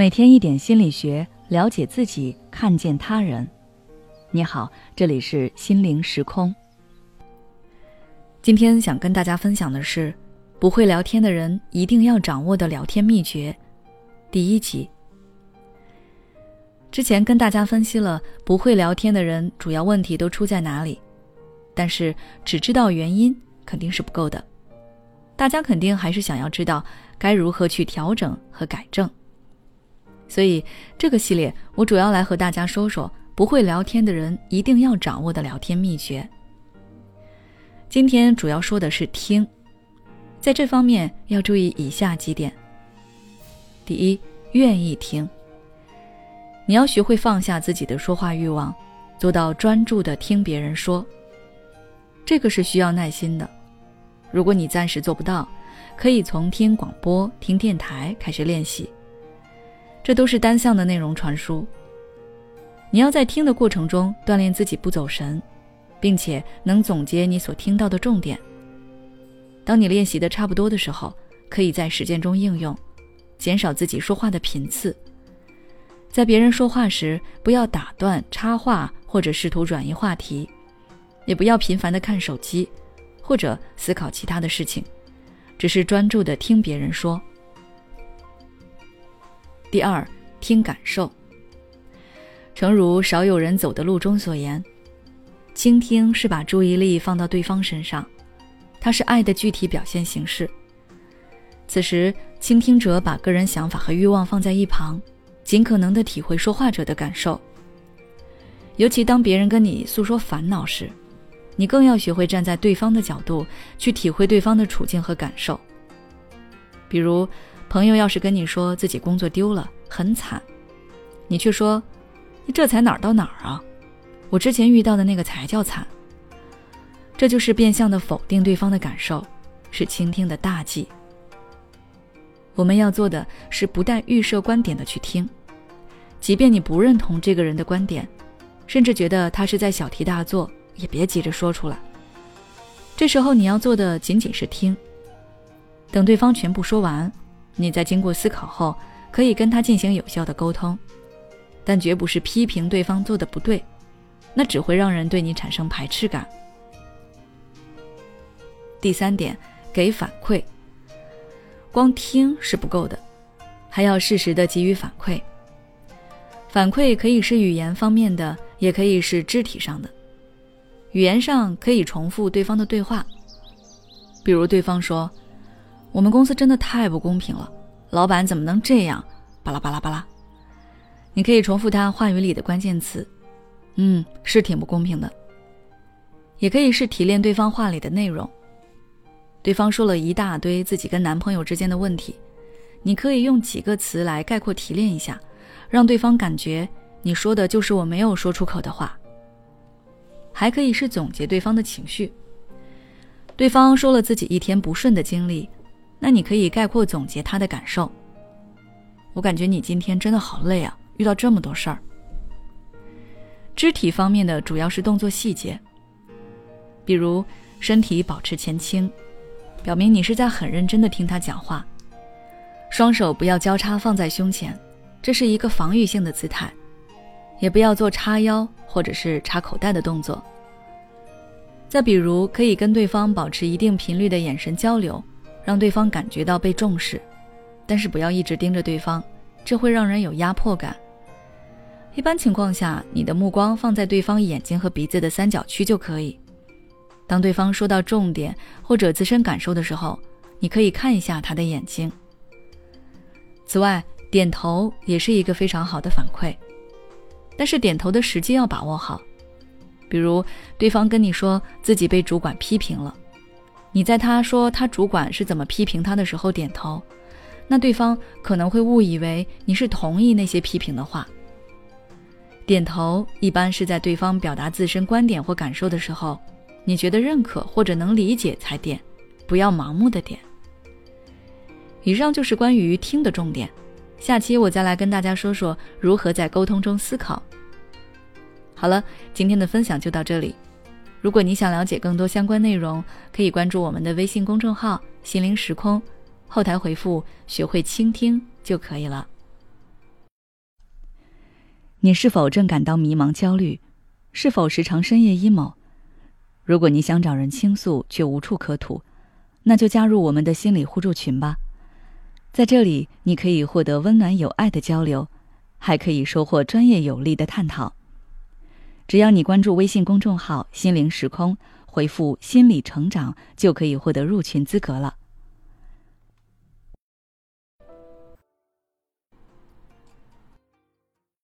每天一点心理学，了解自己，看见他人。你好，这里是心灵时空。今天想跟大家分享的是，不会聊天的人一定要掌握的聊天秘诀。第一集。之前跟大家分析了不会聊天的人主要问题都出在哪里，但是只知道原因肯定是不够的，大家肯定还是想要知道该如何去调整和改正。所以这个系列我主要来和大家说说不会聊天的人一定要掌握的聊天秘诀。今天主要说的是听，在这方面要注意以下几点。第一，愿意听。你要学会放下自己的说话欲望，做到专注的听别人说。这个是需要耐心的。如果你暂时做不到，可以从听广播、听电台开始练习。这都是单向的内容传输。你要在听的过程中锻炼自己不走神，并且能总结你所听到的重点。当你练习的差不多的时候，可以在实践中应用，减少自己说话的频次。在别人说话时，不要打断、插话或者试图转移话题，也不要频繁的看手机，或者思考其他的事情，只是专注的听别人说。第二，听感受。诚如少有人走的路中所言，倾听是把注意力放到对方身上，它是爱的具体表现形式。此时，倾听者把个人想法和欲望放在一旁，尽可能的体会说话者的感受。尤其当别人跟你诉说烦恼时，你更要学会站在对方的角度去体会对方的处境和感受。比如。朋友要是跟你说自己工作丢了很惨，你却说：“你这才哪儿到哪儿啊？我之前遇到的那个才叫惨。”这就是变相的否定对方的感受，是倾听的大忌。我们要做的是不带预设观点的去听，即便你不认同这个人的观点，甚至觉得他是在小题大做，也别急着说出来。这时候你要做的仅仅是听，等对方全部说完。你在经过思考后，可以跟他进行有效的沟通，但绝不是批评对方做的不对，那只会让人对你产生排斥感。第三点，给反馈。光听是不够的，还要适时的给予反馈。反馈可以是语言方面的，也可以是肢体上的。语言上可以重复对方的对话，比如对方说。我们公司真的太不公平了，老板怎么能这样？巴拉巴拉巴拉。你可以重复他话语里的关键词，嗯，是挺不公平的。也可以是提炼对方话里的内容。对方说了一大堆自己跟男朋友之间的问题，你可以用几个词来概括提炼一下，让对方感觉你说的就是我没有说出口的话。还可以是总结对方的情绪。对方说了自己一天不顺的经历。那你可以概括总结他的感受。我感觉你今天真的好累啊，遇到这么多事儿。肢体方面的主要是动作细节，比如身体保持前倾，表明你是在很认真的听他讲话。双手不要交叉放在胸前，这是一个防御性的姿态，也不要做叉腰或者是插口袋的动作。再比如，可以跟对方保持一定频率的眼神交流。让对方感觉到被重视，但是不要一直盯着对方，这会让人有压迫感。一般情况下，你的目光放在对方眼睛和鼻子的三角区就可以。当对方说到重点或者自身感受的时候，你可以看一下他的眼睛。此外，点头也是一个非常好的反馈，但是点头的时机要把握好。比如，对方跟你说自己被主管批评了。你在他说他主管是怎么批评他的时候点头，那对方可能会误以为你是同意那些批评的话。点头一般是在对方表达自身观点或感受的时候，你觉得认可或者能理解才点，不要盲目的点。以上就是关于听的重点，下期我再来跟大家说说如何在沟通中思考。好了，今天的分享就到这里。如果你想了解更多相关内容，可以关注我们的微信公众号“心灵时空”，后台回复“学会倾听”就可以了。你是否正感到迷茫、焦虑？是否时常深夜 emo？如果你想找人倾诉却无处可吐，那就加入我们的心理互助群吧。在这里，你可以获得温暖有爱的交流，还可以收获专业有力的探讨。只要你关注微信公众号“心灵时空”，回复“心理成长”，就可以获得入群资格了。